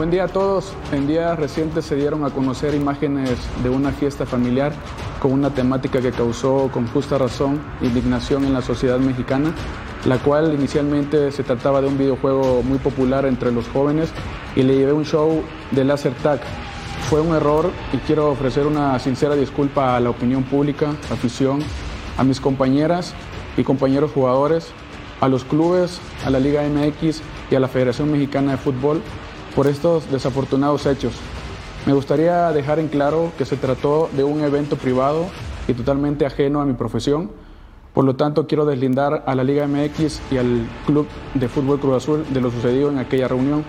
Buen día a todos. En días recientes se dieron a conocer imágenes de una fiesta familiar con una temática que causó con justa razón indignación en la sociedad mexicana, la cual inicialmente se trataba de un videojuego muy popular entre los jóvenes y le llevé un show de laser tag. Fue un error y quiero ofrecer una sincera disculpa a la opinión pública, afición, a mis compañeras y compañeros jugadores, a los clubes, a la Liga MX y a la Federación Mexicana de Fútbol por estos desafortunados hechos. Me gustaría dejar en claro que se trató de un evento privado y totalmente ajeno a mi profesión. Por lo tanto, quiero deslindar a la Liga MX y al Club de Fútbol Cruz Azul de lo sucedido en aquella reunión.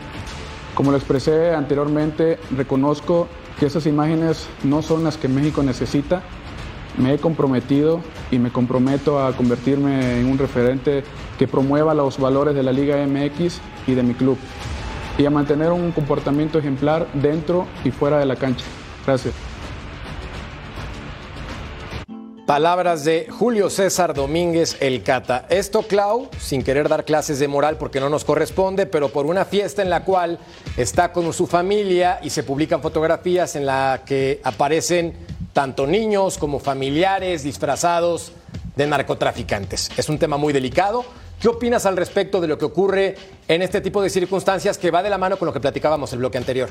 Como lo expresé anteriormente, reconozco que esas imágenes no son las que México necesita. Me he comprometido y me comprometo a convertirme en un referente que promueva los valores de la Liga MX y de mi club y a mantener un comportamiento ejemplar dentro y fuera de la cancha. Gracias. Palabras de Julio César Domínguez El Cata. Esto, Clau, sin querer dar clases de moral porque no nos corresponde, pero por una fiesta en la cual está con su familia y se publican fotografías en la que aparecen tanto niños como familiares disfrazados de narcotraficantes. Es un tema muy delicado. ¿Qué opinas al respecto de lo que ocurre en este tipo de circunstancias que va de la mano con lo que platicábamos el bloque anterior?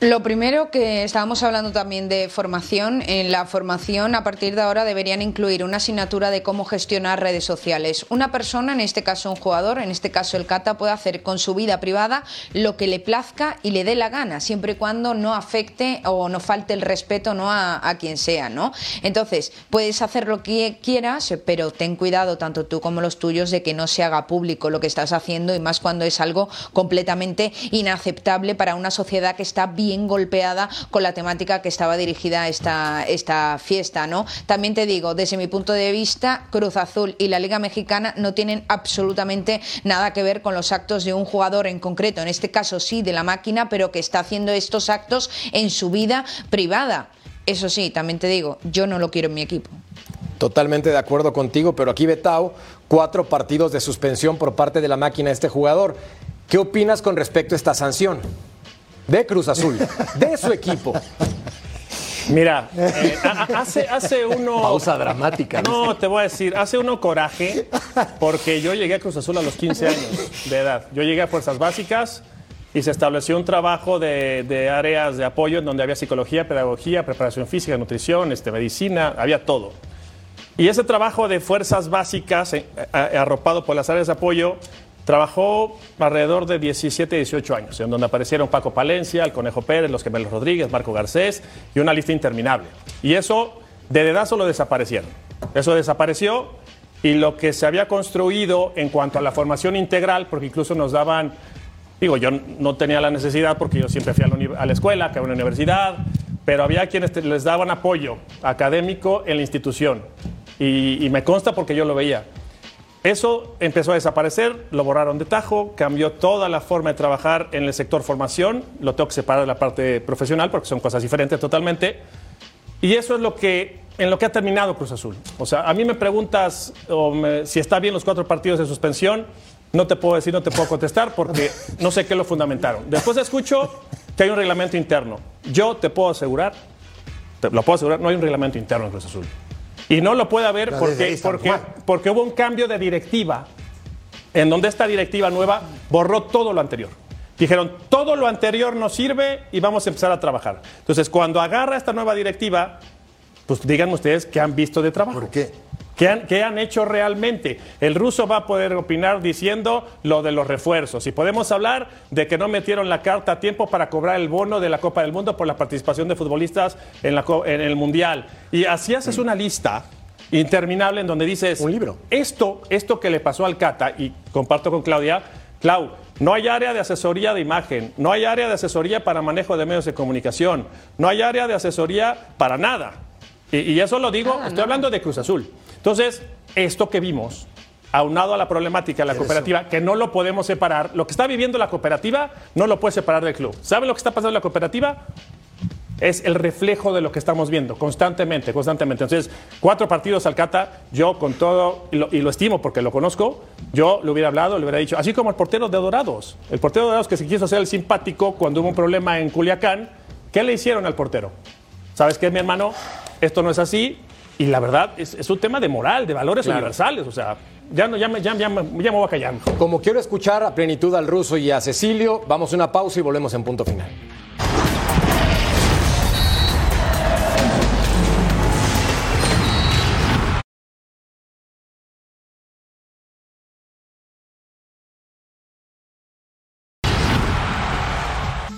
Lo primero que estábamos hablando también de formación, en la formación a partir de ahora deberían incluir una asignatura de cómo gestionar redes sociales. Una persona, en este caso un jugador, en este caso el Cata, puede hacer con su vida privada lo que le plazca y le dé la gana, siempre y cuando no afecte o no falte el respeto ¿no? a, a quien sea. ¿no? Entonces, puedes hacer lo que quieras, pero ten cuidado tanto tú como los tuyos de que no se haga público lo que estás haciendo y más cuando es algo completamente inaceptable para una sociedad que está bien bien golpeada con la temática que estaba dirigida esta, esta fiesta, ¿no? También te digo, desde mi punto de vista, Cruz Azul y la Liga Mexicana no tienen absolutamente nada que ver con los actos de un jugador en concreto, en este caso sí de la máquina, pero que está haciendo estos actos en su vida privada. Eso sí, también te digo, yo no lo quiero en mi equipo. Totalmente de acuerdo contigo, pero aquí Betao, cuatro partidos de suspensión por parte de la máquina de este jugador. ¿Qué opinas con respecto a esta sanción? De Cruz Azul, de su equipo. Mira, eh, hace, hace uno. Pausa dramática. No, te voy a decir, hace uno coraje, porque yo llegué a Cruz Azul a los 15 años de edad. Yo llegué a Fuerzas Básicas y se estableció un trabajo de, áreas de apoyo en donde había psicología, pedagogía, preparación física, nutrición, este, medicina, había todo. Y ese trabajo de Fuerzas Básicas, eh, arropado por las áreas de apoyo, Trabajó alrededor de 17, 18 años, en donde aparecieron Paco Palencia, el Conejo Pérez, los Gemelos Rodríguez, Marco Garcés y una lista interminable. Y eso de dedazo lo desaparecieron. Eso desapareció y lo que se había construido en cuanto a la formación integral, porque incluso nos daban, digo, yo no tenía la necesidad porque yo siempre fui a la, escuela, era una universidad, pero había quienes les daban apoyo académico en la institución. y me consta porque yo lo veía. Eso empezó a desaparecer, lo borraron de tajo, cambió toda la forma de trabajar en el sector formación, lo tengo que separar de la parte profesional porque son cosas diferentes totalmente. Y eso es lo que, en lo que ha terminado Cruz Azul. O sea, a mí me preguntas si está bien los cuatro partidos de suspensión, no te puedo decir, no te puedo contestar porque no sé qué lo fundamentaron. Después escucho que hay un reglamento interno. Yo te puedo asegurar, te lo puedo asegurar, no hay un reglamento interno en Cruz Azul. Y no lo puede haber porque, porque, porque hubo un cambio de directiva en donde esta directiva nueva borró todo lo anterior. Dijeron, todo lo anterior nos sirve y vamos a empezar a trabajar. Entonces, cuando agarra esta nueva directiva, pues díganme ustedes qué han visto de trabajo. ¿Por qué? ¿Qué han, hecho realmente? El ruso va a poder opinar diciendo lo de los refuerzos. Y podemos hablar de que no metieron la carta a tiempo para cobrar el bono de la Copa del Mundo por la participación de futbolistas en, la, en el Mundial. Y así haces una lista interminable en donde dices... Un libro. Esto, esto que le pasó al Cata, y comparto con Claudia, Clau, no hay área de asesoría de imagen, no hay área de asesoría para manejo de medios de comunicación, no hay área de asesoría para nada. Y, eso lo digo, estoy hablando de Cruz Azul. Entonces, esto que vimos, aunado a la problemática de la cooperativa, que no lo podemos separar, lo que está viviendo la cooperativa no lo puede separar del club. ¿Saben lo que está pasando en la cooperativa? Es el reflejo de lo que estamos viendo constantemente, constantemente. Entonces, cuatro partidos al Cata, yo con todo, y lo, estimo porque lo conozco, yo le hubiera hablado, le hubiera dicho, así como el portero de Dorados. El portero de Dorados que se quiso hacer el simpático cuando hubo un problema en Culiacán, ¿qué le hicieron al portero? ¿Sabes qué, mi hermano? Esto no es así, y la verdad, es, un tema de moral, de valores universales. O sea, ya, no, ya, me, ya, ya, me voy a callar. Como quiero escuchar a plenitud al ruso y a Cecilio, vamos a una pausa y volvemos en punto final.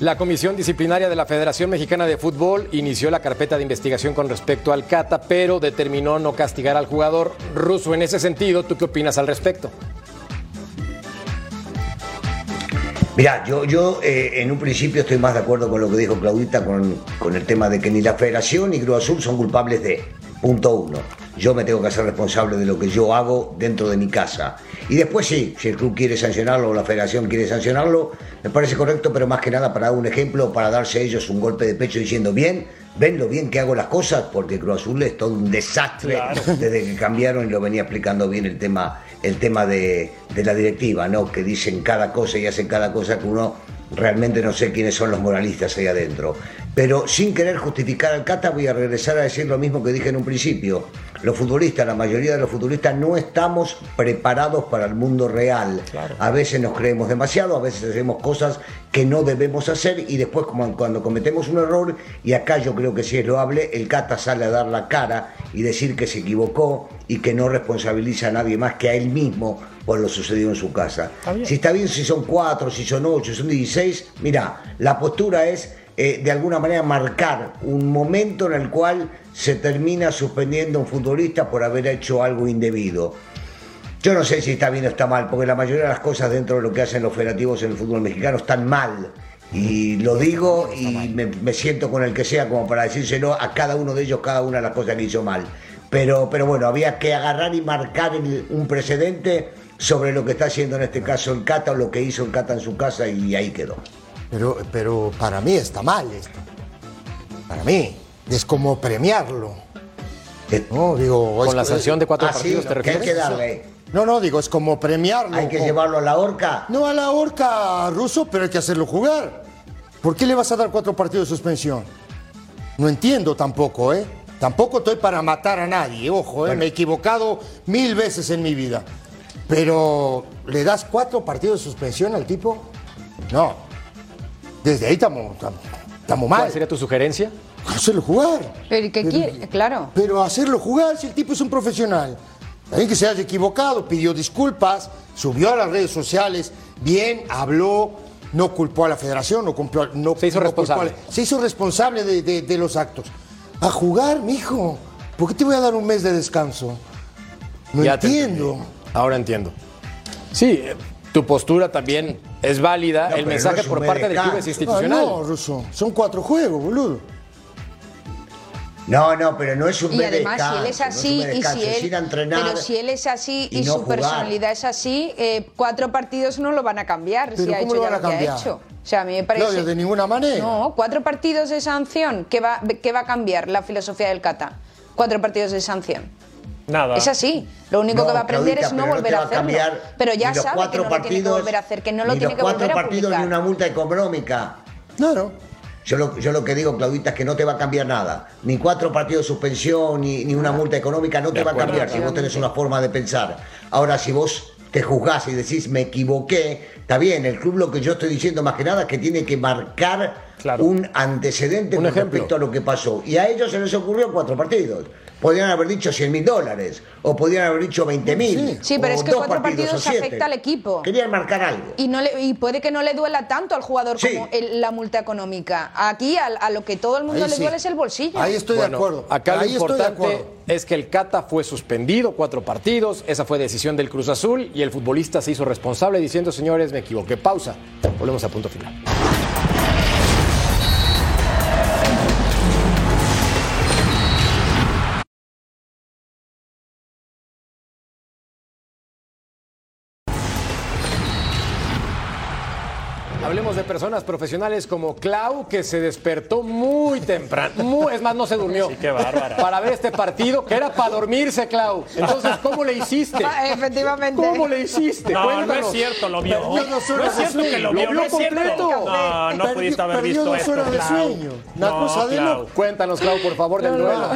La Comisión Disciplinaria de la Federación Mexicana de Fútbol inició la carpeta de investigación con respecto al Cata, pero determinó no castigar al jugador ruso. En ese sentido, ¿tú qué opinas al respecto? Mira, yo, yo eh, en un principio estoy más de acuerdo con lo que dijo Claudita con, con el tema de que ni la Federación ni Cruz Azul son culpables de, punto uno yo me tengo que hacer responsable de lo que yo hago dentro de mi casa. Y después sí, si el club quiere sancionarlo o la federación quiere sancionarlo, me parece correcto, pero más que nada para dar un ejemplo, para darse a ellos un golpe de pecho diciendo, bien, ven lo bien que hago las cosas, porque Cruz Azul es todo un desastre desde que cambiaron y lo venía explicando bien el tema, el tema de, de la directiva, ¿no? que dicen cada cosa y hacen cada cosa que uno realmente no sé quiénes son los moralistas ahí adentro. Pero sin querer justificar al Cata, voy a regresar a decir lo mismo que dije en un principio. Los futbolistas, la mayoría de los futbolistas, no estamos preparados para el mundo real. A veces nos creemos demasiado, a veces hacemos cosas que no debemos hacer y después como cuando cometemos un error, y acá yo creo que sí es loable, el Cata sale a dar la cara y decir que se equivocó y que no responsabiliza a nadie más que a él mismo por lo sucedido en su casa. Si está bien, si son cuatro, si son ocho, si son 16, mira, la postura es eh, de alguna manera marcar un momento en el cual se termina suspendiendo a un futbolista por haber hecho algo indebido. Yo no sé si está bien o está mal, porque la mayoría de las cosas dentro de lo que hacen los federativos en el fútbol mexicano están mal. Y lo digo y me, siento con el que sea como para decírselo a cada uno de ellos, cada una de las cosas que hizo mal. Pero, pero bueno, había que agarrar y marcar un precedente sobre lo que está haciendo en este caso el Cata o lo que hizo el Cata en su casa y ahí quedó. Pero, pero para mí está mal esto. Para mí. Es como premiarlo. No, digo, Con la sanción de cuatro ah, partidos, ¿te refieres? hay que darle. No, no, digo, es como premiarlo. Hay que llevarlo a la horca. No a la horca, Ruso, pero hay que hacerlo jugar. ¿Por qué le vas a dar cuatro partidos de suspensión? No entiendo tampoco, ¿eh? Tampoco estoy para matar a nadie, ojo, ¿eh? me he equivocado mil veces en mi vida. Pero, ¿le das cuatro partidos de suspensión al tipo? No, desde ahí estamos mal. ¿Cuál sería tu sugerencia? Hacerlo jugar. ¿Pero qué quiere? Claro. Pero hacerlo jugar si el tipo es un profesional. Alguien que se haya equivocado, pidió disculpas, subió a las redes sociales, bien, habló, no culpó a la federación, no cumplió, no, se hizo responsable. se hizo responsable de, los actos. A jugar, mijo. ¿Por qué te voy a dar un mes de descanso? No entiendo. Ahora entiendo. Sí, tu postura también es válida. el mensaje por parte del club es institucional. no, Russo, son cuatro juegos, boludo. No, no, pero no es un Y además, si él es así y si él, pero si él es así y, su personalidad es así, eh, cuatro partidos no lo van a cambiar si ha hecho ya lo que ha hecho. O sea, a mí me parece. No, de ninguna manera. No, cuatro partidos de sanción. ¿Qué va, qué va a cambiar la filosofía del Cata? Cuatro partidos de sanción. Nada. Es así. Lo único que va a aprender es no volver a hacerlo. Pero ya sabe que no lo tiene que volver a hacer, que no lo tiene que volver a cuatro partidos ni una multa económica. Claro. Yo lo, yo lo que digo, Claudita, es que no te va a cambiar nada. Ni cuatro partidos de suspensión, ni, ni una multa económica, no te va a cambiar si vos tenés una forma de pensar. Ahora, si vos te juzgás y decís, me equivoqué, está bien, el club lo que yo estoy diciendo más que nada es que tiene que marcar un antecedente con respecto a lo que pasó. Y a ellos se les ocurrió cuatro partidos. Podrían haber dicho 100 mil dólares o podrían haber dicho 20 mil. Sí, pero es que cuatro partidos, afecta al equipo. Querían marcar algo. Y, no y puede que no le duela tanto al jugador como la multa económica. Aquí a, lo que todo el mundo le duele es el bolsillo. Ahí estoy de acuerdo. Acá lo importante es que el Cata fue suspendido cuatro partidos. Esa fue decisión del Cruz Azul y el futbolista se hizo responsable diciendo, señores, me equivoqué. Pausa. Volvemos a punto final. Personas profesionales como Clau, que se despertó muy temprano. es más, no se durmió. Sí, qué bárbara. Para ver este partido, que era para dormirse, Clau. Entonces, ¿cómo le hiciste? Ah, efectivamente. ¿Cómo le hiciste? No, no es cierto, lo vio. no, es cierto que lo vio. Lo vio completo. No, no pudiste haber visto esto, horas de sueño. Una cosa de loco. Cuéntanos, Clau, por favor, del duelo.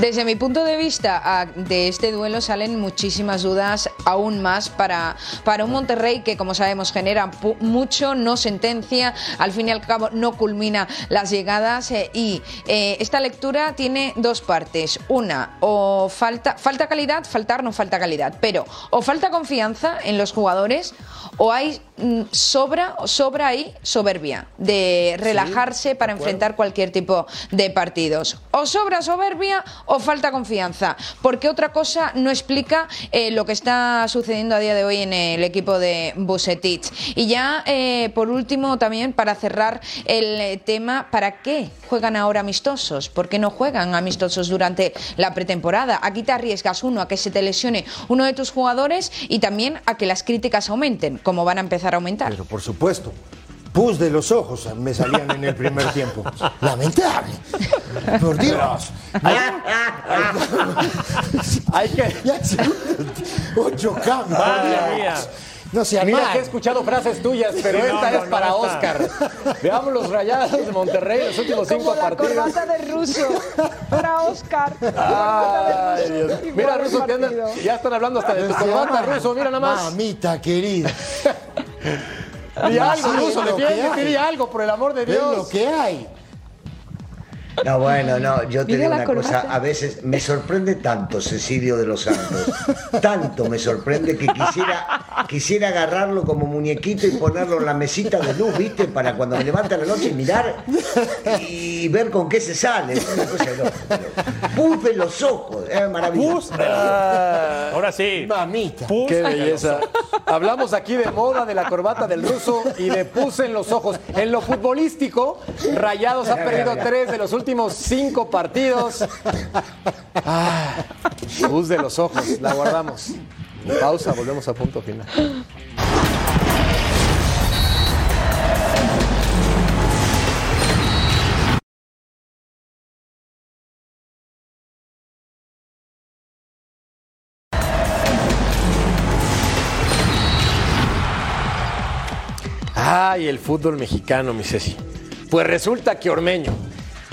Desde mi punto de vista de este duelo salen muchísimas dudas aún más para, para un Monterrey que como sabemos genera mucho, no sentencia, al fin y al cabo no culmina las llegadas eh, y eh, esta lectura tiene dos partes. Una, o falta, falta calidad, faltar no falta calidad, pero o falta confianza en los jugadores o hay mm, sobra, sobra ahí soberbia de relajarse para enfrentar cualquier tipo de partidos. O sobra soberbia o falta confianza, porque otra cosa no explica eh, lo que está sucediendo a día de hoy en el equipo de Busetich. Y ya, eh, por último, también para cerrar el tema, ¿para qué juegan ahora amistosos? ¿Por qué no juegan amistosos durante la pretemporada? Aquí te arriesgas, uno, a que se te lesione uno de tus jugadores y también a que las críticas aumenten cómo van a empezar a aumentar. Pero por supuesto. Pus de los ojos me salían en el primer tiempo. Lamentable. Por Dios. Hay que. Ocho cambios. No sea Mira mal. que he escuchado frases tuyas, pero Sí, esta no, es no, para. Oscar. Veamos los rayados de Monterrey los últimos cinco Como la partidos. corbata de ruso para Oscar. Ay, Dios. Mira, Ruso, que ya están hablando hasta de tu corbata. Ruso, mira nada más. Mamita querida. Di algo, Ruso, hay. di algo, por el amor de Es lo Dios. que hay. No, bueno, no, yo te Mira digo una cosa, a veces me sorprende tanto Cecilio de los Santos, tanto me sorprende que quisiera, quisiera agarrarlo como muñequito y ponerlo en la mesita de luz, ¿viste? Para cuando me levante a la noche mirar y ver con qué se sale. Es una cosa los ojos, es maravilloso. Ahora sí. Mamita. Pus Qué belleza. Hablamos aquí de moda, de la corbata del ruso y de pus en los ojos. En lo futbolístico, Rayados ha perdido tres de los últimos cinco partidos. Ah, pus de los ojos, la guardamos. Pausa, volvemos a punto final. Ay, el fútbol mexicano, mi Ceci. Pues resulta que Ormeño,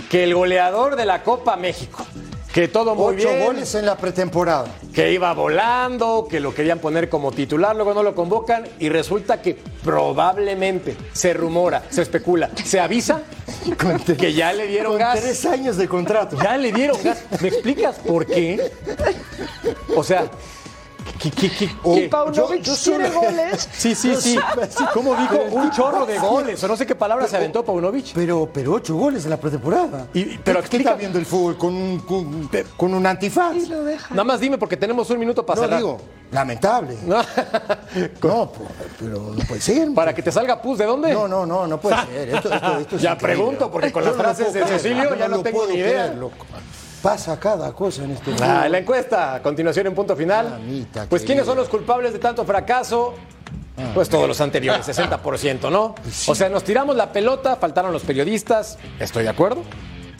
que el goleador de la Copa México, que todo muy Ocho bien, goles en la pretemporada. que iba volando, que lo querían poner como titular, luego no lo convocan y resulta que probablemente se rumora, se especula, se avisa que ya le dieron Con gas. tres años de contrato. Ya le dieron gas. ¿Me explicas por qué? O sea, ¿qué, qué, qué- qué? Paunovic yo quiere goles. Sí, sí, sí. ¿Cómo dijo? Un chorro de goles. O no sé qué palabra se aventó Paunovic. Pero, pero ocho goles en la pretemporada. Y- pero ¿Qué explica- está viendo el fútbol con un, con, con un antifaz? Y lo deja. Nada más dime porque tenemos un minuto para No cerrar. digo, lamentable. No. No, po- pero no puede ser. Para que te salga pus, ¿de dónde? No, no, no, no puede ser. Esto, esto- esto es Ya increíble. pregunto, porque con las frases de Cecilio ya no lo tengo puedo ni idea. creer, loco. Pasa cada cosa en este Ah, la encuesta, a continuación en punto final. Mamita Pues querida. ¿quiénes son los culpables de tanto fracaso? Pues todos los anteriores, 60%, ¿no? O sea, nos tiramos la pelota, faltaron los periodistas, estoy de acuerdo,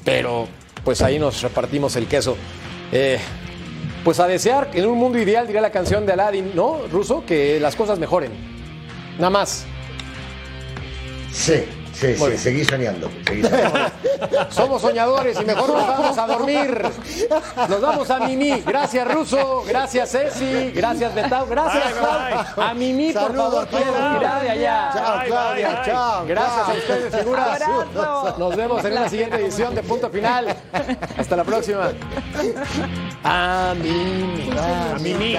pero pues ahí nos repartimos el queso. Eh, pues a desear, en un mundo ideal, diría la canción de Aladdin, ¿no? Ruso, que las cosas mejoren. Nada más. Sí, sí, Muy sí, seguí soñando. seguí soñando. Somos soñadores y mejor nos vamos a dormir. Nos vamos a Mimi. Gracias, Ruso. Gracias, Ceci. Gracias, Betao. Gracias, bye. A Mimi, por favor, quiero mirar de allá. Chao, Claudia, chao. Gracias a ustedes, figuras. Nos vemos en una siguiente edición de Punto Final. Hasta la próxima. A Mimi. A Mimi.